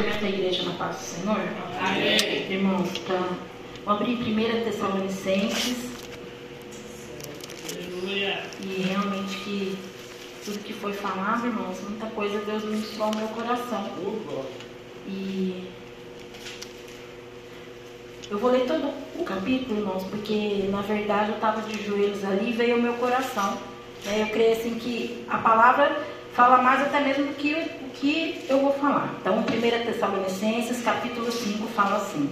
Cumprimento a igreja na paz do Senhor. Amém. Irmãos, então, vamos abrir 1 Tessalonicenses. Aleluia. E realmente que tudo que foi falado, irmãos, muita coisa Deus ministrou ao meu coração. E eu vou ler todo o capítulo, irmãos, porque na verdade eu estava de joelhos ali e veio o meu coração. Eu creio assim que a palavra fala mais até mesmo do que o que eu vou falar. Então, 1 Tessalonicenses, capítulo 5, fala assim: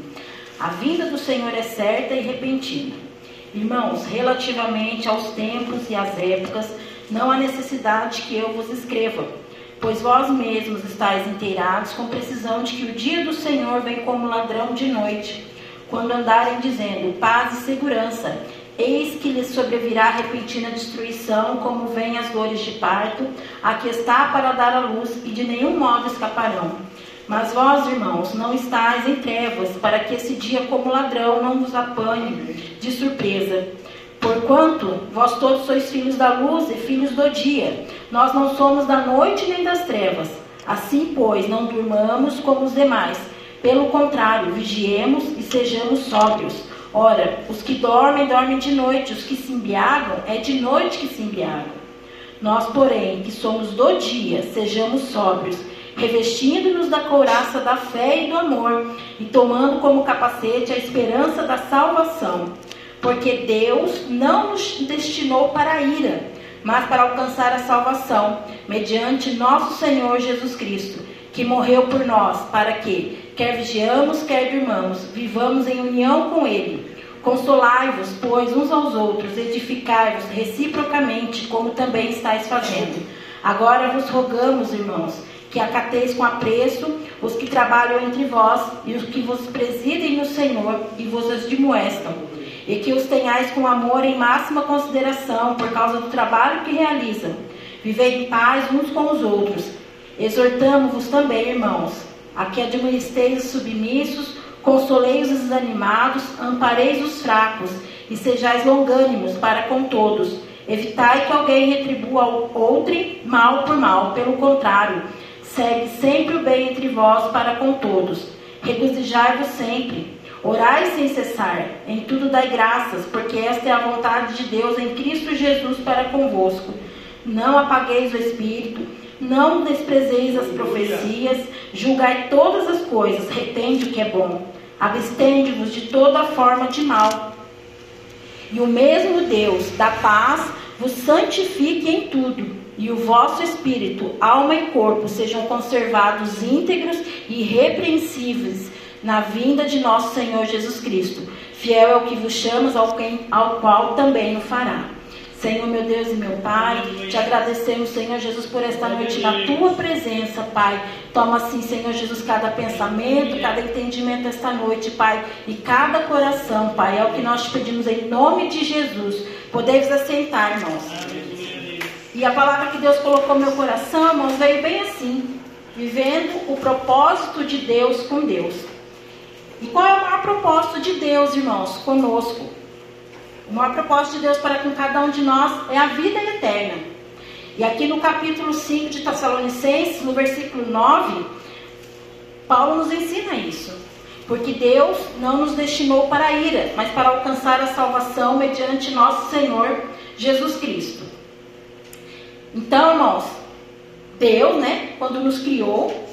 A vinda do Senhor é certa e repentina. Irmãos, relativamente aos tempos e às épocas, não há necessidade que eu vos escreva, pois vós mesmos estáis inteirados com precisão de que o dia do Senhor vem como ladrão de noite, quando andarem dizendo paz e segurança Eis que lhes sobrevirá repentina destruição, como vêm as dores de parto, a que está para dar a luz, e de nenhum modo escaparão. Mas vós, irmãos, não estáis em trevas, para que esse dia, como ladrão, não vos apanhe de surpresa. Porquanto vós todos sois filhos da luz e filhos do dia, nós não somos da noite nem das trevas. Assim, pois, não durmamos como os demais. Pelo contrário, vigiemos e sejamos sóbrios. Ora, os que dormem, dormem de noite, os que se embriagam, é de noite que se embriagam. Nós, porém, que somos do dia, sejamos sóbrios, revestindo-nos da couraça da fé e do amor, e tomando como capacete a esperança da salvação. Porque Deus não nos destinou para a ira, mas para alcançar a salvação, mediante nosso Senhor Jesus Cristo, que morreu por nós, para que, quer vigiamos, quer durmamos, vivamos em união com Ele. Consolai-vos, pois, uns aos outros, edificai-vos reciprocamente, como também estáis fazendo. Agora vos rogamos, irmãos, que acateis com apreço os que trabalham entre vós e os que vos presidem no Senhor e vos admoestam, e que os tenhais com amor em máxima consideração por causa do trabalho que realizam. Vivei em paz uns com os outros. Exortamo-vos também, irmãos, a que administreis os submissos, consoleis os desanimados, ampareis os fracos, e sejais longânimos para com todos. Evitai que alguém retribua ao outro mal por mal, pelo contrário, segue sempre o bem entre vós para com todos. Regozijai-vos sempre. Orai sem cessar, em tudo dai graças, porque esta é a vontade de Deus em Cristo Jesus para convosco. Não apagueis o espírito, não desprezeis as profecias, julgai todas as coisas, retende o que é bom, abstende-vos de toda forma de mal. E o mesmo Deus da paz vos santifique em tudo, e o vosso espírito, alma e corpo sejam conservados íntegros e irrepreensíveis na vinda de nosso Senhor Jesus Cristo. Fiel é o que vos chamas, ao, quem, ao qual também o fará. Senhor, meu Deus e meu Pai, te agradecemos, Senhor Jesus, por esta noite na tua presença, Pai. Toma assim, Senhor Jesus, cada pensamento, cada entendimento esta noite, Pai, e cada coração, Pai. É o que nós te pedimos em nome de Jesus. Podemos assentar, irmãos. E a palavra que Deus colocou no meu coração, irmãos, veio bem assim: vivendo o propósito de Deus com Deus. E qual é o maior propósito de Deus, irmãos, conosco? O maior propósito de Deus para com cada um de nós é a vida eterna. E aqui no capítulo 5 de Tessalonicenses, no versículo 9, Paulo nos ensina isso. Porque Deus não nos destinou para a ira, mas para alcançar a salvação mediante nosso Senhor Jesus Cristo. Então, irmãos, Deus, né, quando nos criou,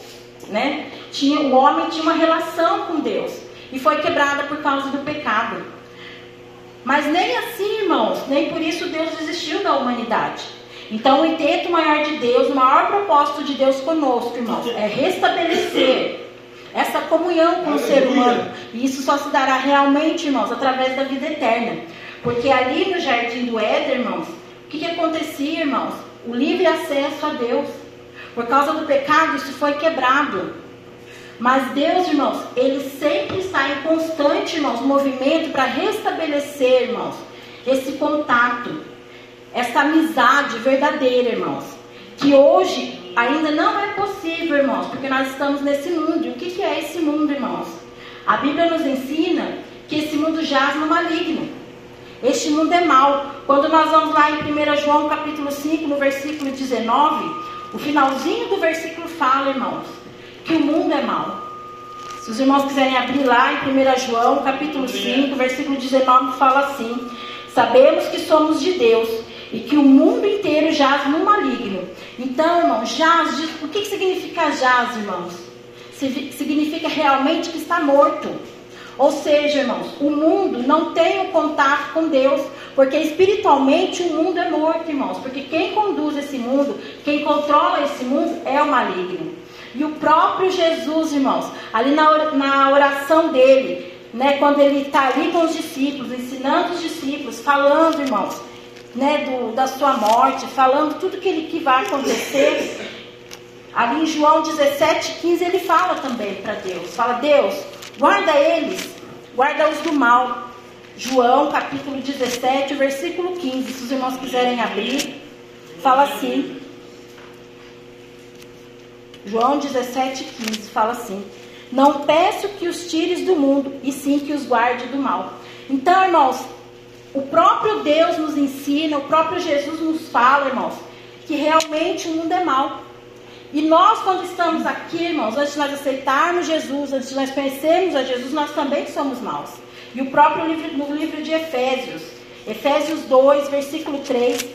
né, tinha, o homem tinha uma relação com Deus e foi quebrada por causa do pecado. Mas nem assim, irmãos, nem por isso Deus desistiu da humanidade. Então, o intento maior de Deus, o maior propósito de Deus conosco, irmãos, é restabelecer essa comunhão com o ser humano. E isso só se dará realmente, irmãos, através da vida eterna. Porque ali no jardim do Éden, irmãos, o que, que acontecia, irmãos? O livre acesso a Deus. Por causa do pecado, isso foi quebrado. Mas Deus, irmãos, Ele sempre está em constante, irmãos, movimento para restabelecer, irmãos, esse contato, essa amizade verdadeira, irmãos. Que hoje ainda não é possível, irmãos, porque nós estamos nesse mundo. E o que, é esse mundo, irmãos? A Bíblia nos ensina que esse mundo jaz no maligno. Este mundo é mau. Quando nós vamos lá em 1 João capítulo 5, no versículo 19, o finalzinho do versículo fala, irmãos, que o mundo é mau. Se os irmãos quiserem abrir lá em 1 João, capítulo 5, versículo 19, fala assim: Sabemos que somos de Deus e que o mundo inteiro jaz no maligno. Então, irmãos, jaz, o que significa jaz, irmãos? Significa realmente que está morto. Ou seja, irmãos, o mundo não tem o contato com Deus, porque espiritualmente o mundo é morto, irmãos. Porque quem conduz esse mundo, quem controla esse mundo é o maligno. E o próprio Jesus, irmãos, ali na oração dele, né, quando ele está ali com os discípulos, ensinando os discípulos, falando, irmãos, né, do, da sua morte, falando tudo que, ele, que vai acontecer. Ali em João 17, 15, ele fala também para Deus: fala, Deus, guarda eles, guarda-os do mal. João capítulo 17, versículo 15. Se os irmãos quiserem abrir, fala assim. João 17, 15 fala assim: Não peço que os tires do mundo, e sim que os guarde do mal. Então, irmãos, o próprio Deus nos ensina, o próprio Jesus nos fala, irmãos, que realmente o mundo é mal. E nós, quando estamos aqui, irmãos, antes de nós aceitarmos Jesus, antes de nós conhecermos a Jesus, nós também somos maus. E o próprio livro, no livro de Efésios, Efésios 2, versículo 3,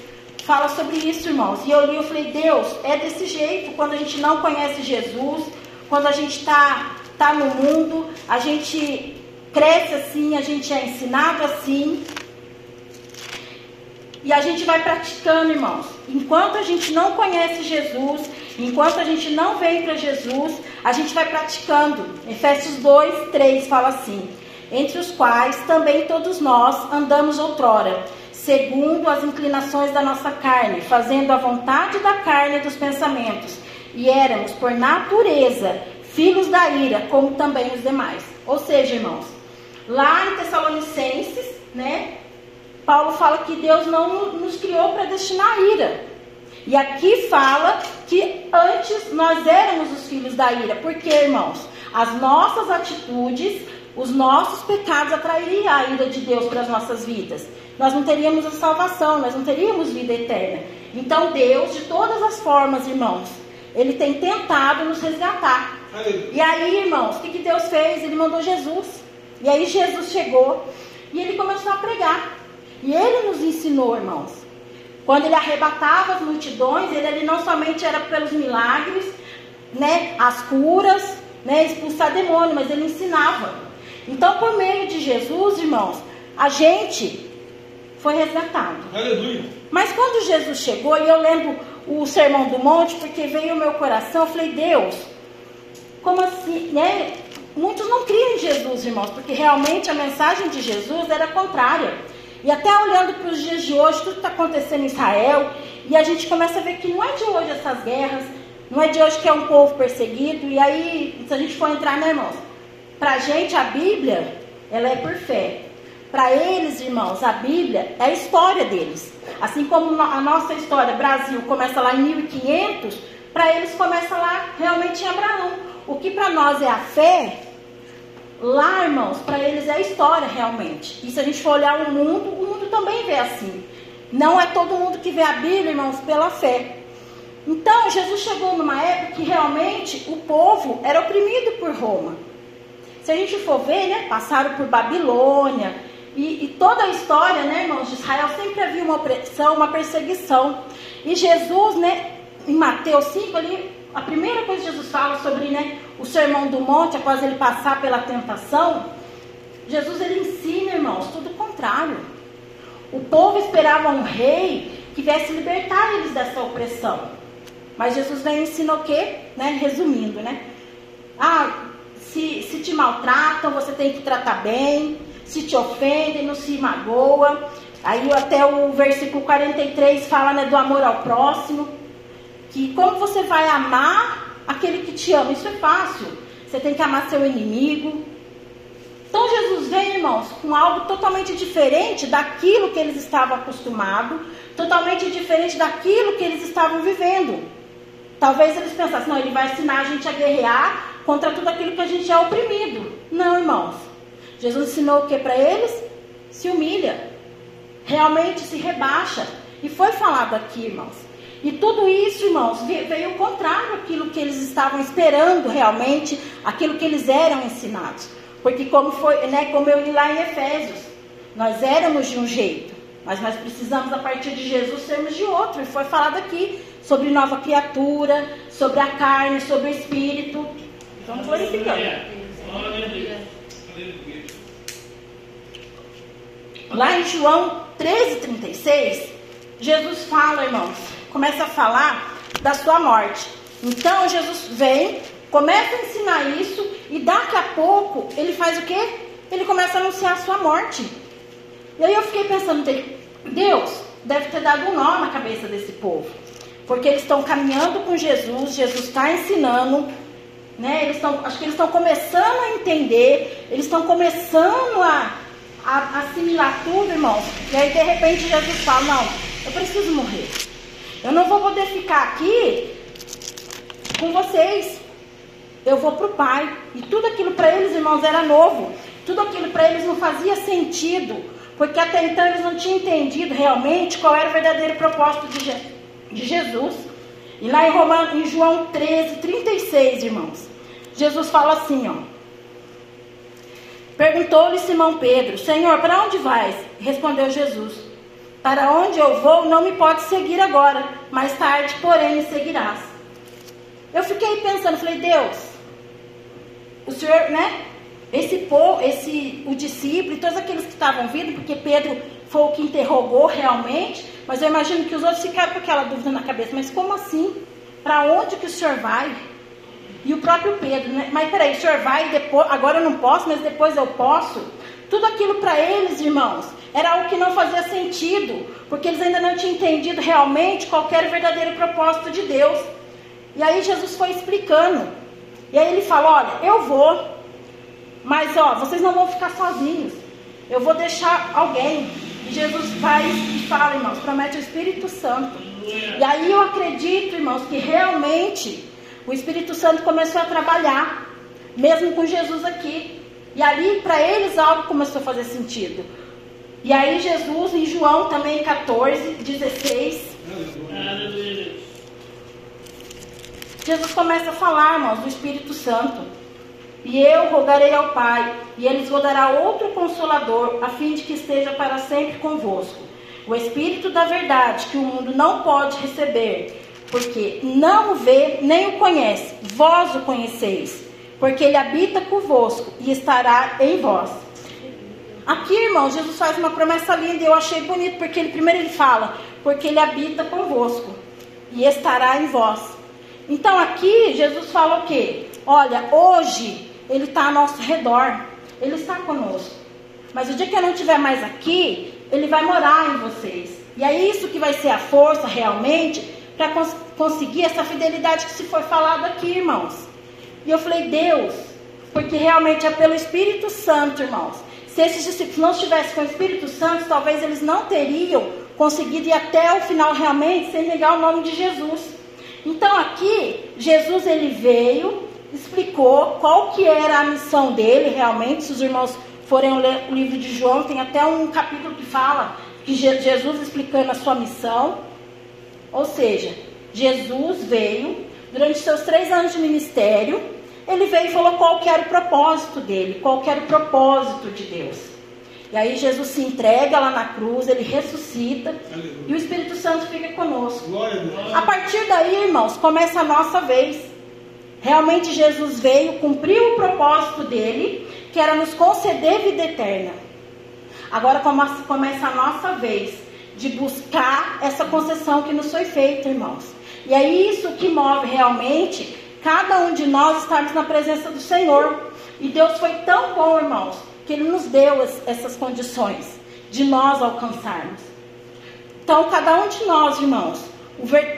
fala sobre isso, irmãos. E eu li, eu falei, Deus, é desse jeito, quando a gente não conhece Jesus, quando a gente está tá no mundo, a gente cresce assim, a gente é ensinado assim, e a gente vai praticando, irmãos. Enquanto a gente não conhece Jesus, enquanto a gente não vem para Jesus, a gente vai praticando. Efésios 2, 3 fala assim: Entre os quais também todos nós andamos outrora, segundo as inclinações da nossa carne, fazendo a vontade da carne e dos pensamentos. E éramos, por natureza, filhos da ira, como também os demais. Ou seja, irmãos, lá em Tessalonicenses, né? Paulo fala que Deus não nos criou para destinar a ira. E aqui fala que antes nós éramos os filhos da ira. Porque, irmãos, as nossas atitudes, os nossos pecados atrairiam a ira de Deus para as nossas vidas. Nós não teríamos a salvação, nós não teríamos vida eterna. Então, Deus, de todas as formas, irmãos, Ele tem tentado nos resgatar. E aí, irmãos, o que, que Deus fez? Ele mandou Jesus. E aí, Jesus chegou e ele começou a pregar. E ele nos ensinou, irmãos. Quando ele arrebatava as multidões, ele, ele não somente era pelos milagres, né, as curas, né, expulsar demônio, mas ele ensinava. Então, por meio de Jesus, irmãos, a gente foi resgatado. Aleluia. Mas quando Jesus chegou, e eu lembro o Sermão do Monte, porque veio o meu coração, eu falei, Deus, como assim, né? Muitos não criam em Jesus, irmãos, porque realmente a mensagem de Jesus era contrária. E até olhando para os dias de hoje, tudo está acontecendo em Israel, e a gente começa a ver que não é de hoje essas guerras, não é de hoje que é um povo perseguido, e aí, se a gente for entrar, né, irmãos? Para a gente, a Bíblia, ela é por fé. Para eles, irmãos, a Bíblia é a história deles. Assim como a nossa história, Brasil, começa lá em 1500, para eles começa lá realmente em Abraão. O que para nós é a fé, Lá, irmãos, para eles é história realmente. E se a gente for olhar o mundo, o mundo também vê assim. Não é todo mundo que vê a Bíblia, irmãos, pela fé. Então, Jesus chegou numa época que realmente o povo era oprimido por Roma. Se a gente for ver, né, passaram por Babilônia, e, e, toda a história, né, irmãos, de Israel sempre havia uma opressão, uma perseguição. E Jesus, né, em Mateus 5, ali, a primeira coisa que Jesus fala sobre né, o sermão do monte, após ele passar pela tentação, Jesus ele ensina, irmãos, tudo o contrário. O povo esperava um rei que viesse libertar eles dessa opressão. Mas Jesus vem ensina o quê? Né? Resumindo, né? Ah, se, se te maltratam, você tem que tratar bem. Se te ofendem, não se magoa. Aí até o versículo 43 fala né, do amor ao próximo que como você vai amar aquele que te ama? Isso é fácil. Você tem que amar seu inimigo. Então Jesus vem, irmãos, com algo totalmente diferente daquilo que eles estavam acostumados, totalmente diferente daquilo que eles estavam vivendo. Talvez eles pensassem, não, ele vai ensinar a gente a guerrear contra tudo aquilo que a gente é oprimido. Não, irmãos. Jesus ensinou o que para eles? Se humilha. Realmente se rebaixa. E foi falado aqui, irmãos E tudo isso, irmãos, veio contrário àquilo que eles estavam esperando realmente, aquilo que eles eram ensinados. Porque como foi, né, como eu li lá em Efésios, nós éramos de um jeito, mas nós precisamos a partir de Jesus sermos de outro. E foi falado aqui sobre nova criatura, sobre a carne, sobre o espírito. Vamos glorificando. Lá em João 13,36, Jesus fala, irmãos, começa a falar da sua morte. Então Jesus vem, começa a ensinar isso e daqui a pouco ele faz o quê? Ele começa a anunciar a sua morte. E aí eu fiquei pensando, Deus deve ter dado um nó na cabeça desse povo. Porque eles estão caminhando com Jesus, Jesus está ensinando, né? Eles estão, acho que eles estão começando a entender, eles estão começando a, a assimilar tudo, irmãos. E aí de repente Jesus fala, não, eu preciso morrer. Eu não vou poder ficar aqui com vocês. Eu vou para o Pai. E tudo aquilo para eles, irmãos, era novo. Tudo aquilo para eles não fazia sentido. Porque até então eles não tinham entendido realmente qual era o verdadeiro propósito de, de Jesus. E lá em, Romano, em João 13, 36, irmãos, Jesus fala assim, ó. Perguntou-lhe Simão Pedro, Senhor, para onde vais? Respondeu Jesus, para onde eu vou, não me pode seguir agora, mais tarde, porém, me seguirás. Eu fiquei pensando, falei, Deus, o Senhor, né? Esse povo, esse, o discípulo e todos aqueles que estavam vindo, porque Pedro foi o que interrogou realmente, mas eu imagino que os outros ficaram com aquela dúvida na cabeça, mas como assim? Para onde que o senhor vai? E o próprio Pedro, né? Mas peraí, o senhor vai depois, agora eu não posso, mas depois eu posso? Tudo aquilo para eles, irmãos, era algo que não fazia sentido, porque eles ainda não tinham entendido realmente qual era o verdadeiro propósito de Deus. E aí Jesus foi explicando. E aí ele falou: Olha, eu vou, mas ó, vocês não vão ficar sozinhos. Eu vou deixar alguém. E Jesus vai e fala, irmãos, promete o Espírito Santo. E aí eu acredito, irmãos, que realmente o Espírito Santo começou a trabalhar, mesmo com Jesus aqui. E ali, para eles, algo começou a fazer sentido. E aí Jesus, em João também 14, 16. Jesus começa a falar, irmãos, do Espírito Santo. E eu rogarei ao Pai, e ele vos dará outro consolador, a fim de que esteja para sempre convosco. O Espírito da verdade, que o mundo não pode receber, porque não o vê nem o conhece. Vós o conheceis, porque ele habita convosco e estará em vós. Aqui, irmão, Jesus faz uma promessa linda e eu achei bonito, porque ele primeiro ele fala, porque ele habita convosco e estará em vós. Então aqui Jesus fala o quê? Olha, hoje ele está ao nosso redor, ele está conosco. Mas o dia que eu não estiver mais aqui, ele vai morar em vocês. E é isso que vai ser a força realmente para cons conseguir essa fidelidade que se foi falado aqui, irmãos. E eu falei, Deus, porque realmente é pelo Espírito Santo, irmãos, se esses discípulos não estivessem com o Espírito Santo, talvez eles não teriam conseguido ir até o final realmente sem negar o nome de Jesus. Então aqui, Jesus ele veio, explicou qual que era a missão dele realmente. Se os irmãos forem ler o livro de João, tem até um capítulo que fala que Jesus explicando a sua missão. Ou seja, Jesus veio durante seus três anos de ministério ele veio e falou qual que era o propósito dele, qual que era o propósito de Deus. E aí Jesus se entrega lá na cruz, ele ressuscita Aleluia. e o Espírito Santo fica conosco. A, a partir daí, irmãos, começa a nossa vez. Realmente Jesus veio, cumpriu o propósito dele, que era nos conceder vida eterna. Agora começa a nossa vez de buscar essa concessão que nos foi feita, irmãos. E é isso que move realmente cada um de nós estarmos na presença do Senhor. E Deus foi tão bom, irmãos, que Ele nos deu essas condições de nós alcançarmos. Então, cada um de nós, irmãos,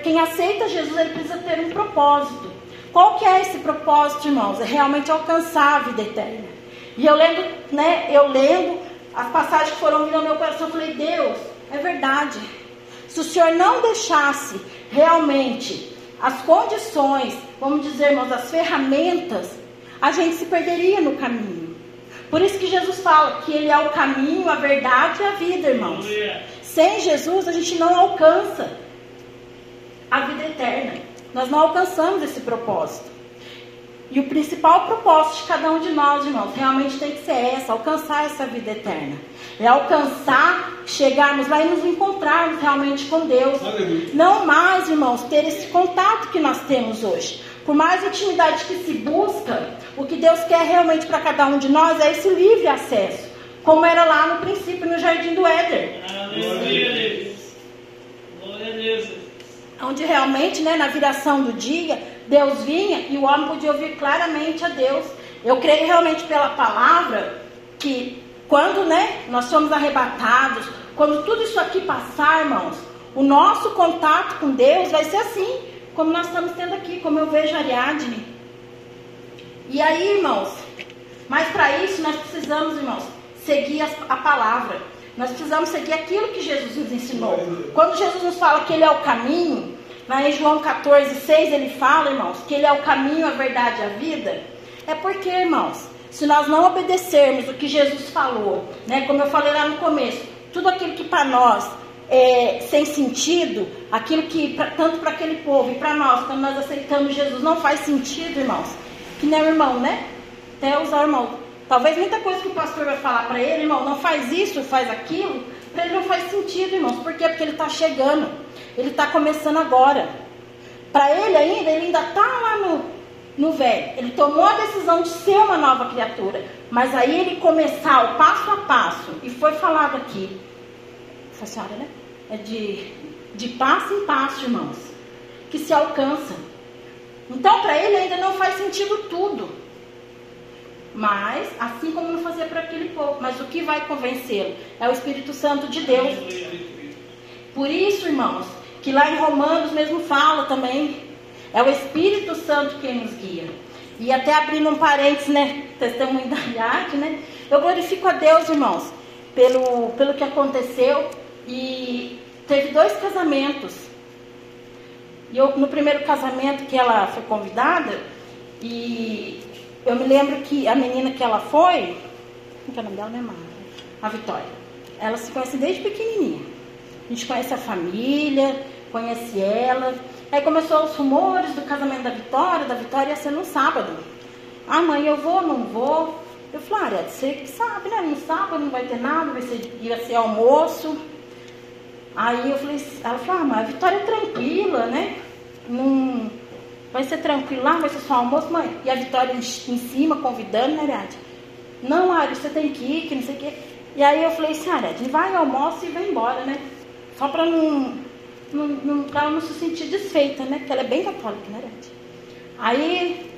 quem aceita Jesus, ele precisa ter um propósito. Qual que é esse propósito, irmãos? É realmente alcançar a vida eterna. E eu lendo, né, eu lendo as passagens que foram vindo ao meu coração, eu falei, Deus, é verdade. Se o Senhor não deixasse realmente as condições, vamos dizer, irmãos, as ferramentas, a gente se perderia no caminho. Por isso que Jesus fala que Ele é o caminho, a verdade e a vida, irmãos. Sem Jesus a gente não alcança a vida eterna. Nós não alcançamos esse propósito. E o principal propósito de cada um de nós, irmãos, realmente tem que ser essa, alcançar essa vida eterna. É alcançar, chegarmos lá e nos encontrarmos realmente com Deus. Aleluia. Não mais, irmãos, ter esse contato que nós temos hoje. Por mais intimidade que se busca, o que Deus quer realmente para cada um de nós é esse livre acesso, como era lá no princípio no jardim do Éden. Aleluia. Glória a Deus. Onde realmente, né, na viração do dia, Deus vinha e o homem podia ouvir claramente a Deus. Eu creio realmente pela palavra que quando, né, nós somos arrebatados, quando tudo isso aqui passar, irmãos, o nosso contato com Deus vai ser assim, como nós estamos tendo aqui, como eu vejo a Ariadne. E aí, irmãos, mas para isso nós precisamos, irmãos, seguir a, palavra. Nós precisamos seguir aquilo que Jesus nos ensinou. Quando Jesus nos fala que Ele é o caminho, lá em João 14, 6, ele fala, irmãos, que Ele é o caminho, a verdade e a vida. É porque, irmãos, se nós não obedecermos o que Jesus falou, né, como eu falei lá no começo, tudo aquilo que para nós é sem sentido, aquilo que pra, tanto para aquele povo e para nós, quando nós aceitamos Jesus, não faz sentido, irmãos. Que nem o irmão, né? Até usar irmão. Talvez muita coisa que o pastor vai falar para ele, irmão, não faz isso, faz aquilo, para ele não faz sentido, irmãos. Por quê? Porque ele está chegando. Ele está começando agora. Para ele ainda, ele ainda está lá no, no velho. Ele tomou a decisão de ser uma nova criatura. Mas aí ele começar o passo a passo, e foi falado aqui, foi senhora, né? É de, de passo em passo, irmãos, que se alcança. Então, para ele ainda não faz sentido tudo. Mas, assim como não fazia para aquele povo. Mas o que vai convencê-lo? É o Espírito Santo de Deus. Por isso, irmãos, que lá em Romanos mesmo fala também é o Espírito Santo quem nos guia. E até abrindo um parênteses, né? Testemunho da Yard, né? Eu glorifico a Deus, irmãos, pelo, pelo que aconteceu. E teve dois casamentos. E eu, no primeiro casamento que ela foi convidada, e eu me lembro que a menina que ela foi, como é o nome dela, né? A Vitória. Ela se conhece desde pequenininha. A gente conhece a família, conhece ela. Aí começou os rumores do casamento da Vitória, da Vitória ia ser no sábado. Ah, mãe, eu vou, não vou. Eu falei, ah, você que sabe, né? No sábado não vai ter nada, vai ser, ia ser almoço. Aí eu falei, ela falou, ah, mas a Vitória é tranquila, né? Não, vai ser tranquilo lá, vai ser só almoço, mãe. E a Vitória em, cima, convidando, né, Ariadne? Não, Ari, você tem que ir, que não sei o quê. E aí eu falei assim, Ariadne, vai, almoço e vai embora, né? Só pra não não, ela não se sentir desfeita, né? Porque ela é bem católica, né, Ariadne? Aí,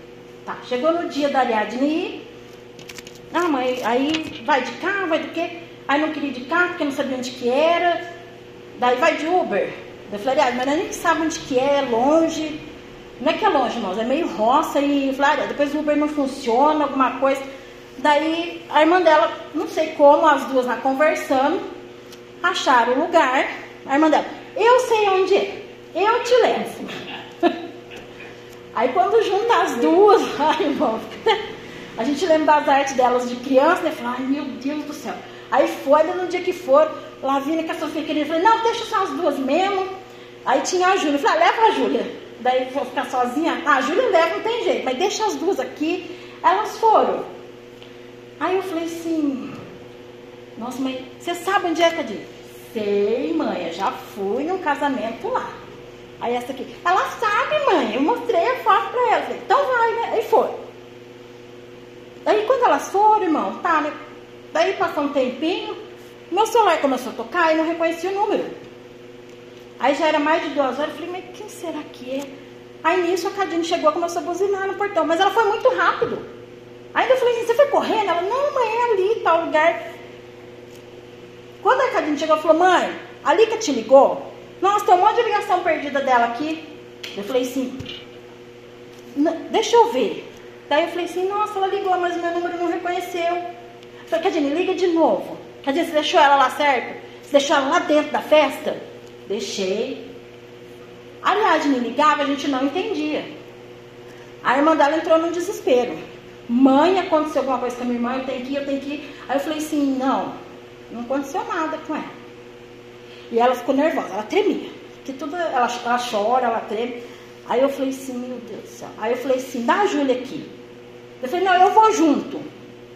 tá, chegou no dia da Ariadne ir. Ah, mãe, aí vai de carro, vai do quê? Aí não queria ir de carro porque não sabia onde que era. Daí vai de Uber. Eu falei, Ariadne, mas a gente sabe onde que é, é longe. Não é que é longe, irmãos, é meio roça e falei, depois o Uber não funciona, alguma coisa. Daí a irmã dela, não sei como, as duas lá conversando, acharam o lugar. A irmã dela, eu sei onde é. Eu te levo. Aí quando junta as duas, ai, a gente lembra das artes delas de criança, né? Fala, ai meu Deus do céu. Aí foi, no dia que for, Lavínia com a Sofia querida, falei, não, deixa só as duas mesmo. Aí tinha a Júlia, falei, ah, leva a Júlia. Daí vou ficar sozinha. Ah, a Júlia leva, não tem jeito, mas deixa as duas aqui. Elas foram. Aí eu falei assim, nossa, mãe, você sabe onde é, Cadinho? Sei, mãe, eu já fui num casamento lá. Aí essa aqui, ela sabe, mãe, eu mostrei a foto pra ela. Falei, então vai, né? Aí foi. Aí quando elas foram, irmão, tá, né? Daí passou um tempinho, meu celular começou a tocar e não reconhecia o número. Aí já era mais de duas horas, eu falei, mas quem será que é? Aí nisso a Cadine chegou e começou a buzinar no portão, mas ela foi muito rápido. Ainda eu falei você foi correndo? Ela, não, mãe, é ali, tal lugar. Quando a Cadine chegou, falou, mãe, a Lica te ligou? Nossa, tem um monte de ligação perdida dela aqui. Eu falei assim, deixa eu ver. Daí eu falei assim, nossa, ela ligou, mas o meu número não reconheceu. Eu falei, Cadine, liga de novo. Cadine, você deixou ela lá certo? Você deixou ela lá dentro da festa? Deixei. Aliás, me ligava, a gente não entendia. A irmã dela entrou num desespero. Mãe, aconteceu alguma coisa com a minha irmã, eu tenho que ir, eu tenho que ir. Aí eu falei assim, não, não aconteceu nada com ela. E ela ficou nervosa, ela tremia. que tudo, ela, ela chora, ela treme. Aí eu falei assim, meu Deus do céu. Aí eu falei assim, dá a Júlia aqui. Eu falei, não, eu vou junto.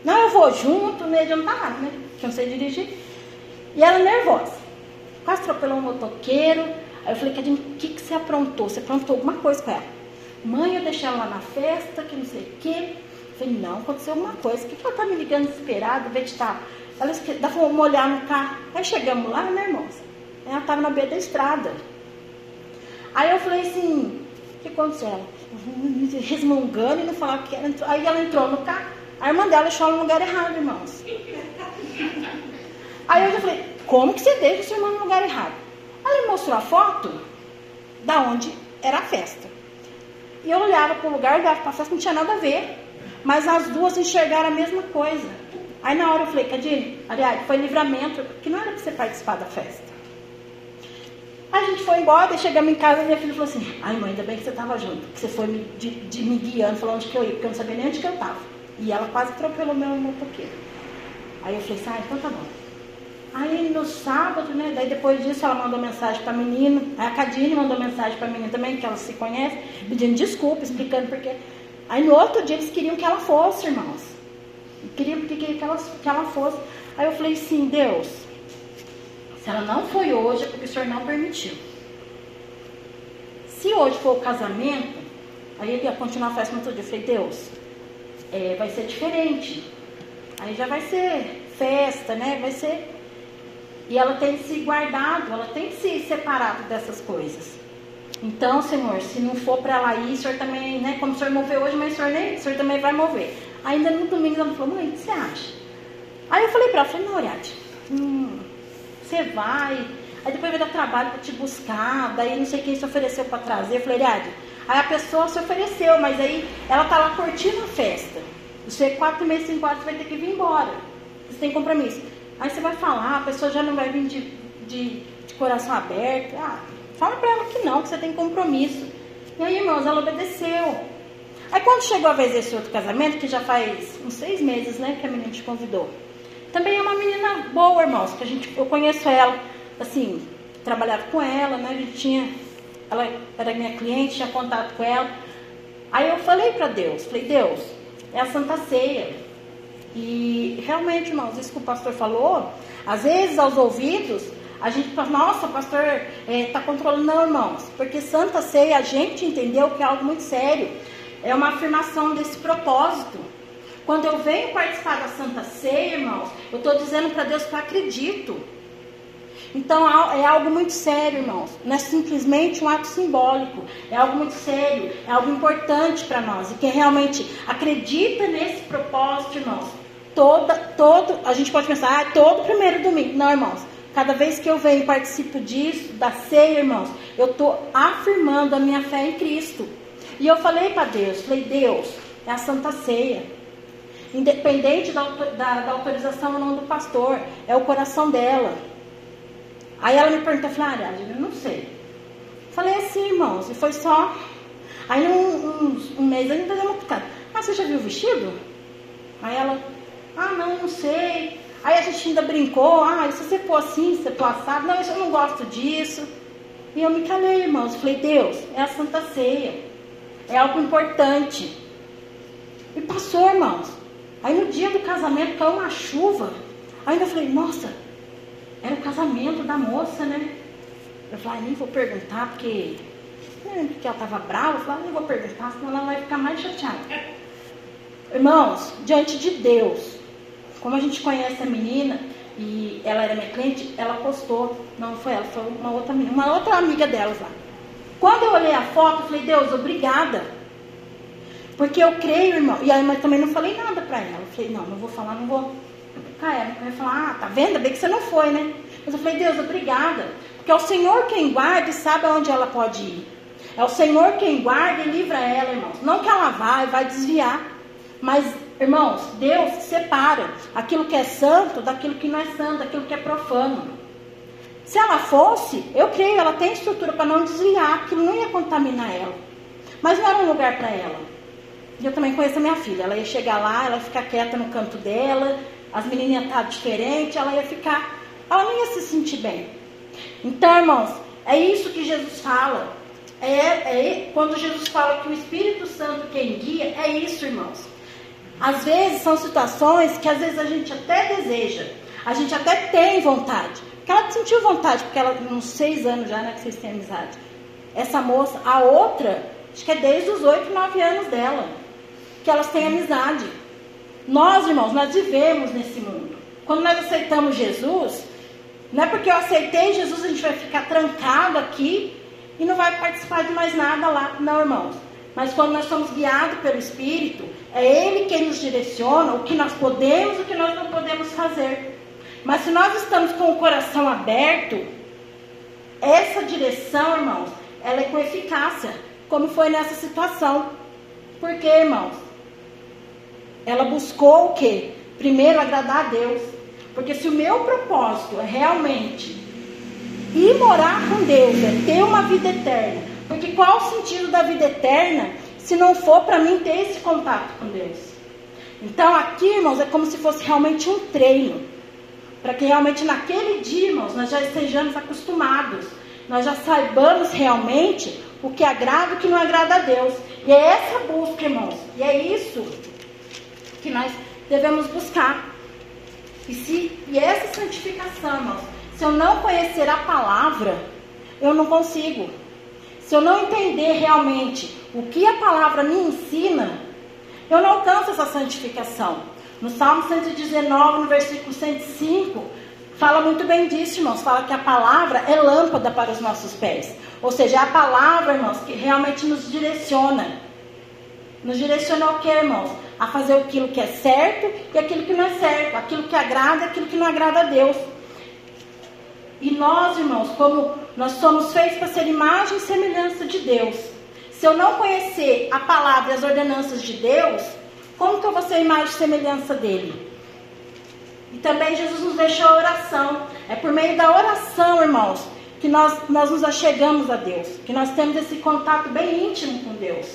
Não, eu vou junto, não adiantar nada, né? Que eu não sei dirigir. E ela nervosa. Quase atropelou um motoqueiro. Aí eu falei, o que, que você aprontou? Você aprontou alguma coisa com ela? Mãe, eu deixei ela lá na festa, que não sei o quê. Eu falei, não, aconteceu alguma coisa. O que, que ela tá me ligando desesperada, em vez de estar. Tá... Ela dá pra olhar no carro. Aí chegamos lá, né, irmãos? Ela estava na beira da estrada. Aí eu falei assim, o que aconteceu? Ela resmungando e não falava que era. Aí ela entrou no carro, a irmã dela deixou no lugar errado, irmãos. Aí eu já falei, como que você deixa sua irmã no lugar errado? Ela me mostrou a foto da onde era a festa. E eu olhava para o lugar, olhava para a festa, não tinha nada a ver. Mas as duas enxergaram a mesma coisa. Aí na hora eu falei, Cadine, aliás, foi livramento, que não era para você participar da festa. A gente foi embora, chegamos em casa minha filha falou assim, ai mãe, ainda bem que você estava junto, que você foi me, de, de, me guiando, falando onde que eu ia, porque eu não sabia nem onde que eu estava. E ela quase atropelou meu motoqueiro. Aí eu falei assim, ah, então tá bom. Aí no sábado, né? Daí depois disso ela mandou mensagem para a menina. A Cadine mandou mensagem para a menina também, que ela se conhece, pedindo desculpa, explicando porque. Aí no outro dia eles queriam que ela fosse, irmãos. Queriam que, que, ela, que ela fosse. Aí eu falei assim, Deus, se ela não foi hoje, é porque o senhor não permitiu. Se hoje for o casamento, aí ele ia continuar a festa no outro dia. Eu falei, Deus, é, vai ser diferente. Aí já vai ser festa, né? Vai ser. E ela tem se guardado, ela tem se separado dessas coisas. Então, Senhor, se não for para ela ir, o Senhor também, né? Como o Senhor moveu hoje, mas o Senhor, nem, o senhor também vai mover. Ainda no domingo ela falou, mãe, o que você acha? Aí eu falei para ela, falei, não, Oriade, hum, você vai, aí depois vai dar trabalho para te buscar, daí não sei quem se ofereceu para trazer. Eu falei, Ariade, aí a pessoa se ofereceu, mas aí ela tá lá curtindo a festa. Você quatro meses, cinco horas, você vai ter que vir embora. Você tem compromisso. Aí você vai falar, a pessoa já não vai vir de, de, de coração aberto. Ah, fala para ela que não, que você tem compromisso. E aí, irmãos, ela obedeceu. Aí quando chegou a vez desse outro casamento, que já faz uns seis meses, né, que a menina te convidou. Também é uma menina boa, irmãos, que a gente, eu conheço ela, assim, trabalhava com ela, né? A gente tinha, ela era minha cliente, tinha contato com ela. Aí eu falei para Deus, falei, Deus, é a Santa Ceia. E realmente, irmãos, isso que o pastor falou, às vezes aos ouvidos, a gente fala, nossa, o pastor está é, tá controlando. Não, irmãos, porque Santa Ceia a gente entendeu que é algo muito sério. É uma afirmação desse propósito. Quando eu venho participar da Santa Ceia, irmãos, eu estou dizendo para Deus que eu acredito. Então é algo muito sério, irmãos. Não é simplesmente um ato simbólico. É algo muito sério, é algo importante para nós. E quem realmente acredita nesse propósito, irmãos, toda, todo, a gente pode pensar, ah, todo primeiro domingo. Não, irmãos. Cada vez que eu venho e participo disso, da ceia, irmãos, eu estou afirmando a minha fé em Cristo. E eu falei para Deus, falei, Deus, é a Santa Ceia independente da, da, da autorização ou não do pastor, é o coração dela. Aí ela me perguntou, falei, ah, eu não sei. Falei assim, irmãos, e foi só. Aí um, um, um mês ainda deu uma picada. Ah, você já viu o vestido? Aí ela, ah, não, não sei. Aí a gente ainda brincou, ah, se você for assim, se você for assado, não, eu não gosto disso. E eu me calei, irmãos. Falei, Deus, é a Santa Ceia. É algo importante. E passou, irmãos. Aí no dia do casamento caiu uma chuva. Ainda falei, nossa, era o casamento da moça, né? Eu falei, nem vou perguntar, porque, né, porque ela estava brava. Eu falei, nem vou perguntar, senão ela vai ficar mais chateada. Irmãos, diante de Deus, como a gente conhece a menina, e ela era minha cliente, ela postou, não foi ela, foi uma outra, uma outra amiga delas lá. Quando eu olhei a foto, eu falei, Deus, obrigada. Porque eu creio, irmão. E aí, mas também não falei nada para ela. Eu falei, não, não vou falar, não vou. Pra ela, vai falar, ah, tá vendo? Bem que você não foi, né? Mas eu falei, Deus, obrigada. Porque é o Senhor quem guarda e sabe aonde ela pode ir. É o Senhor quem guarda e livra ela, irmãos. Não que ela vai, vai desviar. Mas, irmãos, Deus separa aquilo que é santo daquilo que não é santo, daquilo que é profano. Se ela fosse, eu creio, ela tem estrutura para não desviar, aquilo não ia contaminar ela. Mas não era um lugar para ela. E eu também conheço a minha filha. Ela ia chegar lá, ela ia ficar quieta no canto dela, as menininhas estavam diferentes, ela ia ficar. Ela não ia se sentir bem. Então, irmãos, É isso que Jesus fala. É, é, quando Jesus fala que o Espírito Santo quem guia, é isso, irmãos. Às vezes são situações que às vezes a gente até deseja, a gente até tem vontade. Porque ela sentiu vontade, porque ela, uns seis anos já, né, que vocês têm amizade. Essa moça, a outra, acho que é desde os oito, nove anos dela, que elas têm amizade. Nós, irmãos, nós vivemos nesse mundo. Quando nós aceitamos Jesus, não é porque eu aceitei Jesus, a gente vai ficar trancado aqui e não vai participar de mais nada lá. Não, irmãos. Mas quando nós somos guiados pelo Espírito, é Ele quem nos direciona o que nós podemos e o que nós não podemos fazer. Mas se nós estamos com o coração aberto, essa direção, irmãos, ela é com eficácia, como foi nessa situação. Por quê, irmãos? Ela buscou o quê? Primeiro agradar a Deus. Porque se o meu propósito é realmente ir morar com Deus, é ter uma vida eterna. Porque qual o sentido da vida eterna se não for para mim ter esse contato com Deus? Então aqui, irmãos, é como se fosse realmente um treino. Para que realmente naquele dia, irmãos, nós já estejamos acostumados. Nós já saibamos realmente o que agrada e o que não agrada a Deus. E é essa busca, irmãos. E é isso que nós devemos buscar. E, se, e essa santificação, irmãos, se eu não conhecer a palavra, eu não consigo. Se eu não entender realmente o que a palavra me ensina, eu não alcanço essa santificação. No Salmo 119, no versículo 105, fala muito bem disso, irmãos. Fala que a palavra é lâmpada para os nossos pés. Ou seja, é a palavra, irmãos, que realmente nos direciona. Nos direciona ao que, irmãos? A fazer aquilo que é certo e aquilo que não é certo. Aquilo que agrada e aquilo que não agrada a Deus. E nós, irmãos, como nós somos feitos para ser imagem e semelhança de Deus. Se eu não conhecer a palavra e as ordenanças de Deus, como que eu vou ser imagem e semelhança dele? E também Jesus nos deixou a oração. É por meio da oração, irmãos, que nós, nós nos achegamos a Deus. Que nós temos esse contato bem íntimo com Deus.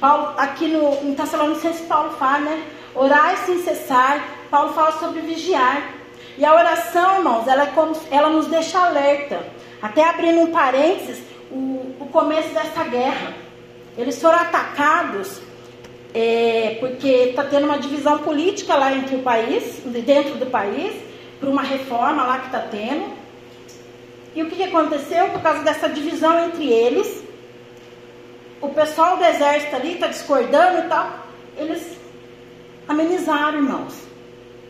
Paulo, aqui no, em Tessalonicenses, Paulo fala, né? Orar sem cessar. Paulo fala sobre vigiar. E a oração, irmãos, ela, é como, ela nos deixa alerta. Até abrindo um parênteses, o, o começo dessa guerra. Eles foram atacados é, porque está tendo uma divisão política lá entre o país, dentro do país, por uma reforma lá que está tendo. E o que, que aconteceu? Por causa dessa divisão entre eles, o pessoal do exército ali está discordando e tal, eles amenizaram, irmãos.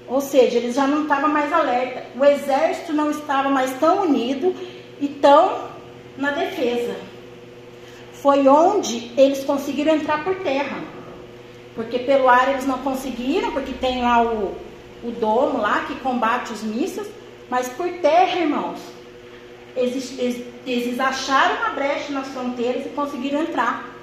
Ou seja, eles já não estavam mais alerta. O exército não estava mais tão unido e tão na defesa. Foi onde eles conseguiram entrar por terra. Porque pelo ar eles não conseguiram, porque tem lá o, o domo lá que combate os mísseis. Mas por terra, irmãos, eles, eles, acharam uma brecha nas fronteiras e conseguiram entrar.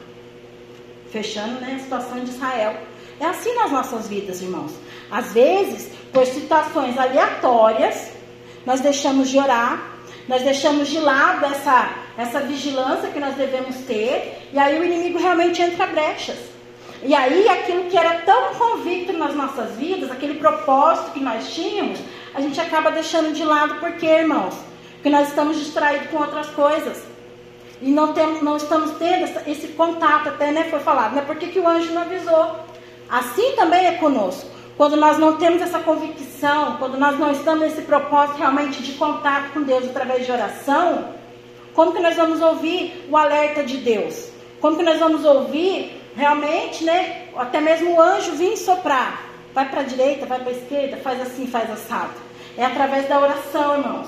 Fechando né, a situação de Israel. É assim nas nossas vidas, irmãos. Às vezes, por situações aleatórias, nós deixamos de orar, nós deixamos de lado essa, essa vigilância que nós devemos ter, e aí o inimigo realmente entra brechas. E aí aquilo que era tão convicto nas nossas vidas, aquele propósito que nós tínhamos, a gente acaba deixando de lado, por quê, irmãos? Porque nós estamos distraídos com outras coisas. E não, temos, não estamos tendo esse contato, até né, foi falado, né? Por que, que o anjo não avisou? Assim também é conosco. Quando nós não temos essa convicção, quando nós não estamos nesse propósito realmente de contato com Deus através de oração, como que nós vamos ouvir o alerta de Deus? Como que nós vamos ouvir realmente, né? Até mesmo o anjo vir soprar. Vai para a direita, vai para a esquerda, faz assim, faz assado. É através da oração, irmãos.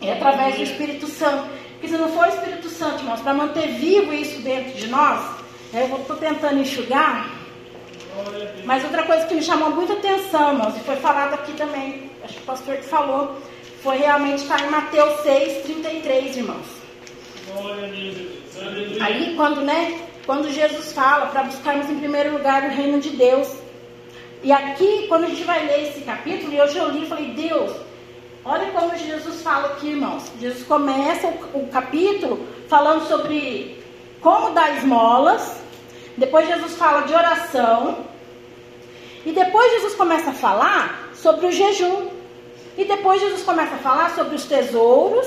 É através do Espírito Santo. Porque se não for o Espírito Santo, irmãos, para manter vivo isso dentro de nós, eu estou tentando enxugar. Mas outra coisa que me chamou muita atenção, irmãos, e foi falado aqui também, acho que o pastor que falou, foi realmente estar em Mateus 6, 33, irmãos. Ali quando, né, quando Jesus fala para buscarmos em primeiro lugar o reino de Deus. E aqui, quando a gente vai ler esse capítulo, e hoje eu li e falei, Deus, olha como Jesus fala aqui, irmãos. Jesus começa o, o capítulo falando sobre como dar esmolas, depois Jesus fala de oração. E depois Jesus começa a falar sobre o jejum. E depois Jesus começa a falar sobre os tesouros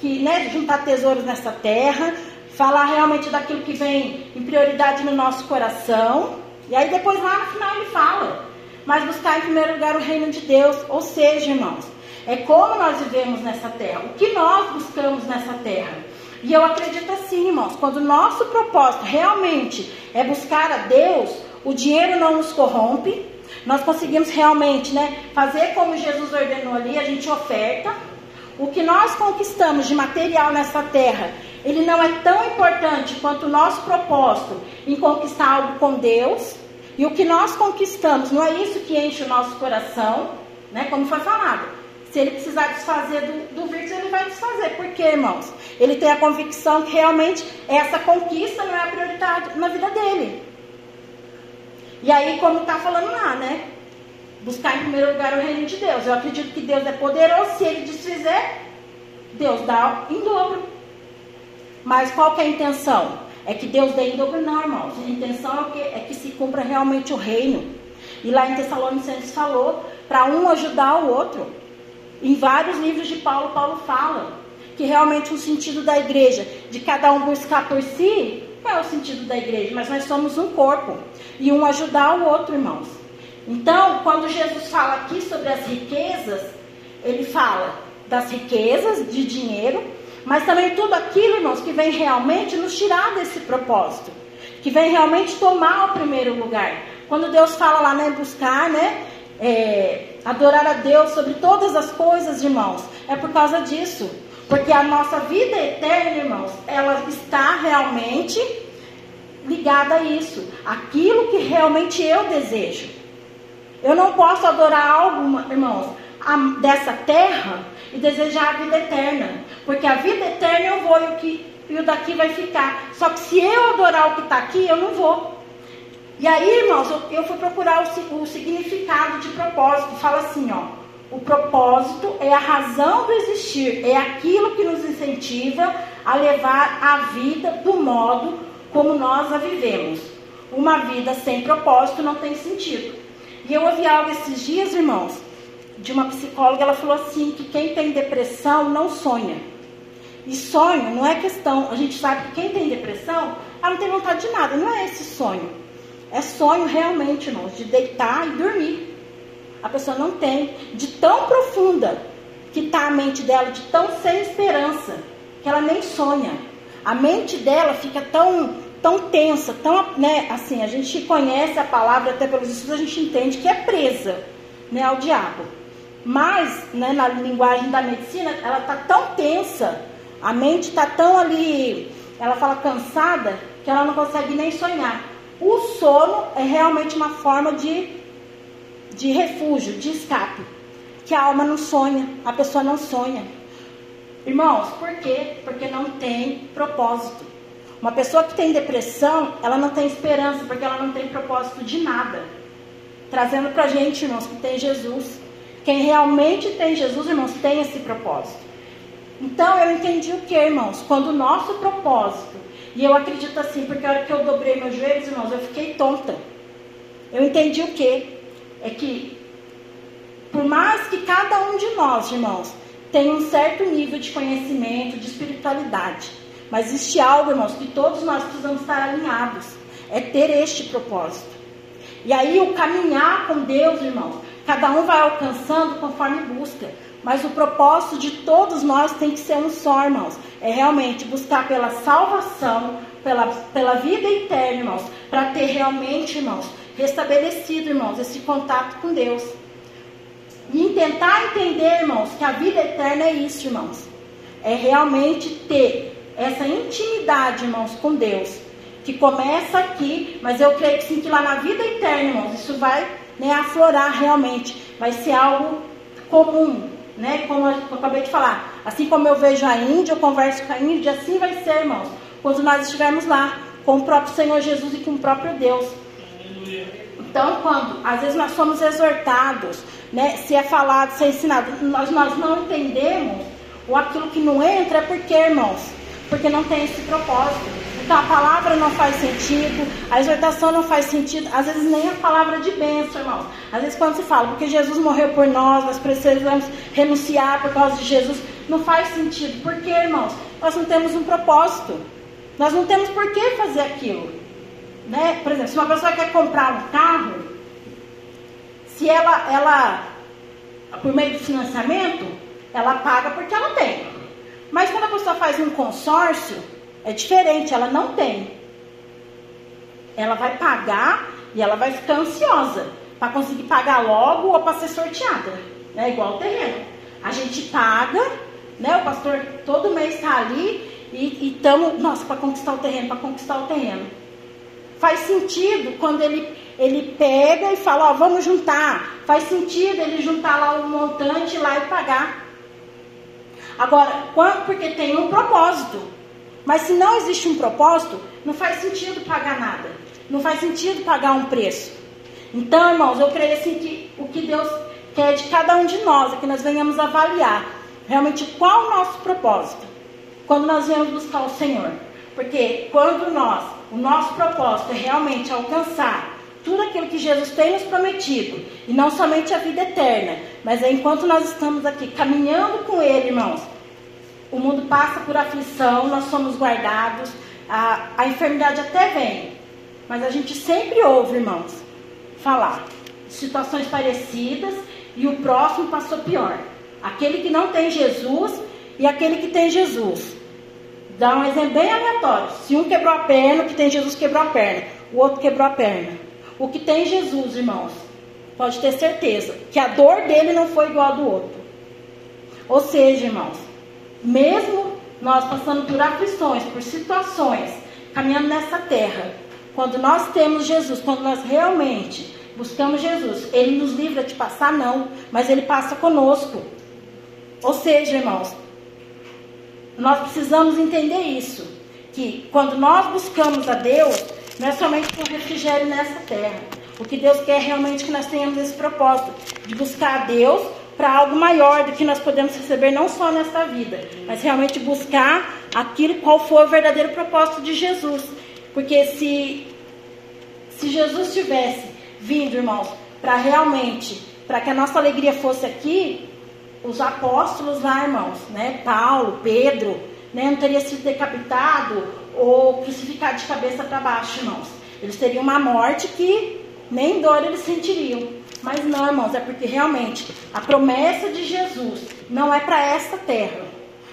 que né, juntar tesouros nessa terra, falar realmente daquilo que vem em prioridade no nosso coração. E aí depois lá no final ele fala, mas buscar em primeiro lugar o reino de Deus, ou seja, irmãos, é como nós vivemos nessa terra, o que nós buscamos nessa terra. E eu acredito assim, irmãos, quando o nosso propósito realmente é buscar a Deus, o dinheiro não nos corrompe, nós conseguimos realmente né, fazer como Jesus ordenou ali, a gente oferta. O que nós conquistamos de material nessa terra, ele não é tão importante quanto o nosso propósito em conquistar algo com Deus. E o que nós conquistamos não é isso que enche o nosso coração, né, como foi falado. Se ele precisar desfazer do, do vírus, ele vai desfazer. Por quê, irmãos? Ele tem a convicção que realmente essa conquista não é a prioridade na vida dele. E aí, como está falando lá, né? Buscar em primeiro lugar o reino de Deus. Eu acredito que Deus é poderoso. Se ele desfizer, Deus dá em dobro. Mas qual que é a intenção? É que Deus dê em dobro? Não, irmãos. A intenção é que, é que se cumpra realmente o reino. E lá em Tessalonicenses falou para um ajudar o outro. Em vários livros de Paulo, Paulo fala que realmente o sentido da igreja, de cada um buscar por si, não é o sentido da igreja, mas nós somos um corpo e um ajudar o outro, irmãos. Então, quando Jesus fala aqui sobre as riquezas, ele fala das riquezas de dinheiro, mas também tudo aquilo, irmãos, que vem realmente nos tirar desse propósito, que vem realmente tomar o primeiro lugar. Quando Deus fala lá, né, buscar, né, é, adorar a Deus sobre todas as coisas, irmãos, é por causa disso. Porque a nossa vida eterna, irmãos, ela está realmente ligada a isso. Aquilo que realmente eu desejo. Eu não posso adorar algo, irmãos, dessa terra e desejar a vida eterna. Porque a vida eterna eu vou e o, que, e o daqui vai ficar. Só que se eu adorar o que está aqui, eu não vou. E aí, irmãos, eu, eu fui procurar o, o significado de propósito. Fala assim, ó. O propósito é a razão do existir, é aquilo que nos incentiva a levar a vida do modo como nós a vivemos. Uma vida sem propósito não tem sentido. E eu ouvi algo esses dias, irmãos, de uma psicóloga, ela falou assim que quem tem depressão não sonha. E sonho não é questão, a gente sabe que quem tem depressão, ela não tem vontade de nada, não é esse sonho. É sonho realmente, irmãos, de deitar e dormir. A pessoa não tem. De tão profunda que está a mente dela, de tão sem esperança, que ela nem sonha. A mente dela fica tão, tão tensa, tão, né, assim, a gente conhece a palavra, até pelos estudos a gente entende que é presa, né, ao diabo. Mas, né, na linguagem da medicina, ela está tão tensa, a mente está tão ali, ela fala cansada, que ela não consegue nem sonhar. O sono é realmente uma forma de, de refúgio, de escape. Que a alma não sonha, a pessoa não sonha. Irmãos, por quê? Porque não tem propósito. Uma pessoa que tem depressão, ela não tem esperança, porque ela não tem propósito de nada. Trazendo pra gente, irmãos, que tem Jesus. Quem realmente tem Jesus, irmãos, tem esse propósito. Então eu entendi o que, irmãos? Quando o nosso propósito e eu acredito assim, porque a hora que eu dobrei meus joelhos, irmãos, eu fiquei tonta. Eu entendi o quê? É que, por mais que cada um de nós, irmãos, tenha um certo nível de conhecimento, de espiritualidade, mas existe algo, irmãos, que todos nós precisamos estar alinhados. É ter este propósito. E aí o caminhar com Deus, irmãos, cada um vai alcançando conforme busca. Mas o propósito de todos nós tem que ser um só, irmãos. É realmente buscar pela salvação, pela, pela vida eterna, irmãos. Para ter realmente, irmãos, restabelecido, irmãos, esse contato com Deus. E tentar entender, irmãos, que a vida eterna é isso, irmãos. É realmente ter essa intimidade, irmãos, com Deus. Que começa aqui, mas eu creio que sim, que lá na vida eterna, irmãos, isso vai né, aflorar realmente. Vai ser algo comum, né? Como eu acabei de falar, assim como eu vejo a Índia, eu converso com a Índia, assim vai ser, irmãos, quando nós estivermos lá com o próprio Senhor Jesus e com o próprio Deus. Então, quando às vezes nós somos exortados, né, se é falado, se é ensinado, nós, nós não entendemos, ou aquilo que não entra, é porque, irmãos, porque não tem esse propósito. Então a palavra não faz sentido, a exortação não faz sentido, às vezes nem a palavra de bênção, irmãos. Às vezes quando se fala, porque Jesus morreu por nós, nós precisamos renunciar por causa de Jesus. Não faz sentido. Por quê, irmãos? Nós não temos um propósito. Nós não temos por que fazer aquilo. Né? Por exemplo, se uma pessoa quer comprar um carro, se ela, ela, por meio de financiamento, ela paga porque ela tem. Mas quando a pessoa faz um consórcio, é diferente, ela não tem. Ela vai pagar e ela vai ficar ansiosa para conseguir pagar logo ou para ser sorteada. É né? igual o terreno. A gente paga, né? O pastor todo mês está ali e estamos, nossa, para conquistar o terreno, para conquistar o terreno. Faz sentido quando ele, ele pega e fala, ó, vamos juntar. Faz sentido ele juntar lá o um montante lá e pagar. Agora, porque tem um propósito. Mas se não existe um propósito, não faz sentido pagar nada. Não faz sentido pagar um preço. Então, irmãos, eu creio assim que o que Deus quer de cada um de nós é que nós venhamos avaliar realmente qual o nosso propósito quando nós viemos buscar o Senhor. Porque quando nós, o nosso propósito é realmente alcançar tudo aquilo que Jesus tem nos prometido, e não somente a vida eterna, mas é enquanto nós estamos aqui caminhando com Ele, irmãos, o mundo passa por aflição, nós somos guardados, a, a enfermidade até vem, mas a gente sempre ouve, irmãos, falar situações parecidas e o próximo passou pior. Aquele que não tem Jesus e aquele que tem Jesus. Dá um exemplo bem aleatório. Se um quebrou a perna, o que tem Jesus quebrou a perna, o outro quebrou a perna. O que tem Jesus, irmãos, pode ter certeza que a dor dele não foi igual a do outro. Ou seja, irmãos, mesmo nós passando por aflições, por situações, caminhando nessa terra, quando nós temos Jesus, quando nós realmente buscamos Jesus, Ele nos livra de passar, não, mas Ele passa conosco. Ou seja, irmãos, nós precisamos entender isso, que quando nós buscamos a Deus, não é somente um refrigério nessa terra. O que Deus quer realmente que nós tenhamos esse propósito de buscar a Deus para algo maior do que nós podemos receber não só nesta vida, mas realmente buscar aquilo qual foi o verdadeiro propósito de Jesus. Porque se se Jesus tivesse vindo, irmãos, para realmente, para que a nossa alegria fosse aqui, os apóstolos lá, irmãos, né? Paulo, Pedro, né? Não teria sido decapitado ou crucificado de cabeça para baixo, irmãos. Eles teriam uma morte que nem dor eles sentiriam. Mas não, irmãos, é porque realmente a promessa de Jesus não é para esta terra.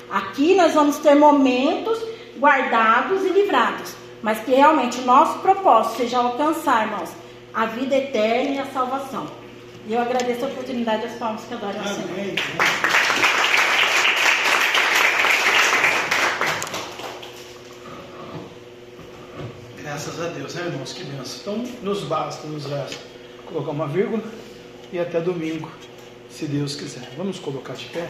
Aqui nós vamos ter momentos guardados e livrados, mas que realmente o nosso propósito seja alcançar, irmãos, a vida eterna e a salvação. E eu agradeço a oportunidade das palmas que adoram ao Senhor. Graças a Deus, né, irmãos? Que benção. Então, nos basta, nos resta colocar uma vírgula e até domingo, se Deus quiser. Vamos colocar de pé.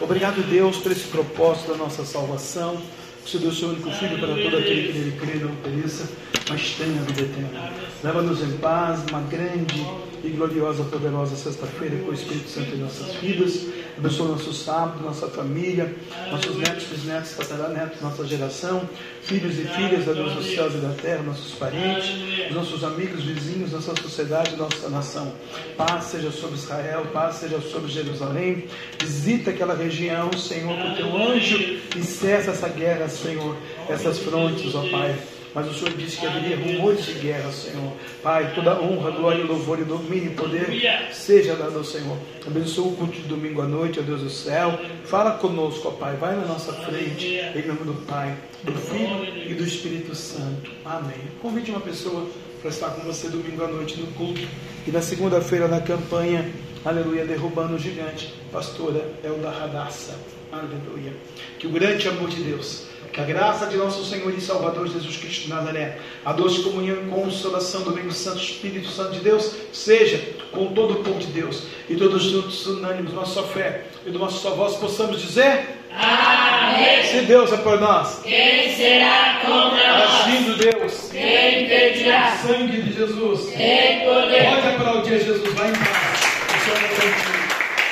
Obrigado, Deus, por esse propósito da nossa salvação. Você deu o seu único filho para todo aquele que nele crê, não pereça, mas tenha a vida eterna. Leva-nos em paz, numa grande e gloriosa, poderosa sexta-feira com o Espírito Santo em nossas vidas. Abençoa nosso sábado, nossa família, nossos netos, bisnetos, tataranetos, nossa geração, filhos e filhas da Deus dos céus e da terra, nossos parentes, nossos amigos, vizinhos, nossa sociedade, nossa nação. Paz seja sobre Israel, paz seja sobre Jerusalém. Visita aquela região, Senhor, com teu anjo e cessa essa guerra, Senhor, essas frontes, ó Pai mas o Senhor disse que haveria rumores de guerra, Senhor. Pai, toda honra, glória, louvor e domínio e poder seja dado ao Senhor. Abençoa o culto de domingo à noite, ó Deus do céu. Fala conosco, ó Pai. Vai na nossa frente, em nome do Pai, do Filho e do Espírito Santo. Amém. Convide uma pessoa para estar com você domingo à noite no culto. E na segunda-feira na campanha, aleluia, derrubando o gigante, pastora Elda Radassa. Aleluia. Que o grande amor de Deus que a graça de nosso Senhor e Salvador Jesus Cristo de Nazaré, a doce comunhão e consolação do Domingo Santo, Espírito Santo de Deus, seja com todo o povo de Deus e todos juntos, unânimes, nossa fé e do nosso sua voz, possamos dizer: Amém. Se Deus é por nós, quem será contra nós? Agindo Deus, quem impedirá? O sangue de Jesus, Tem poder. Pode aplaudir Jesus, vai em paz.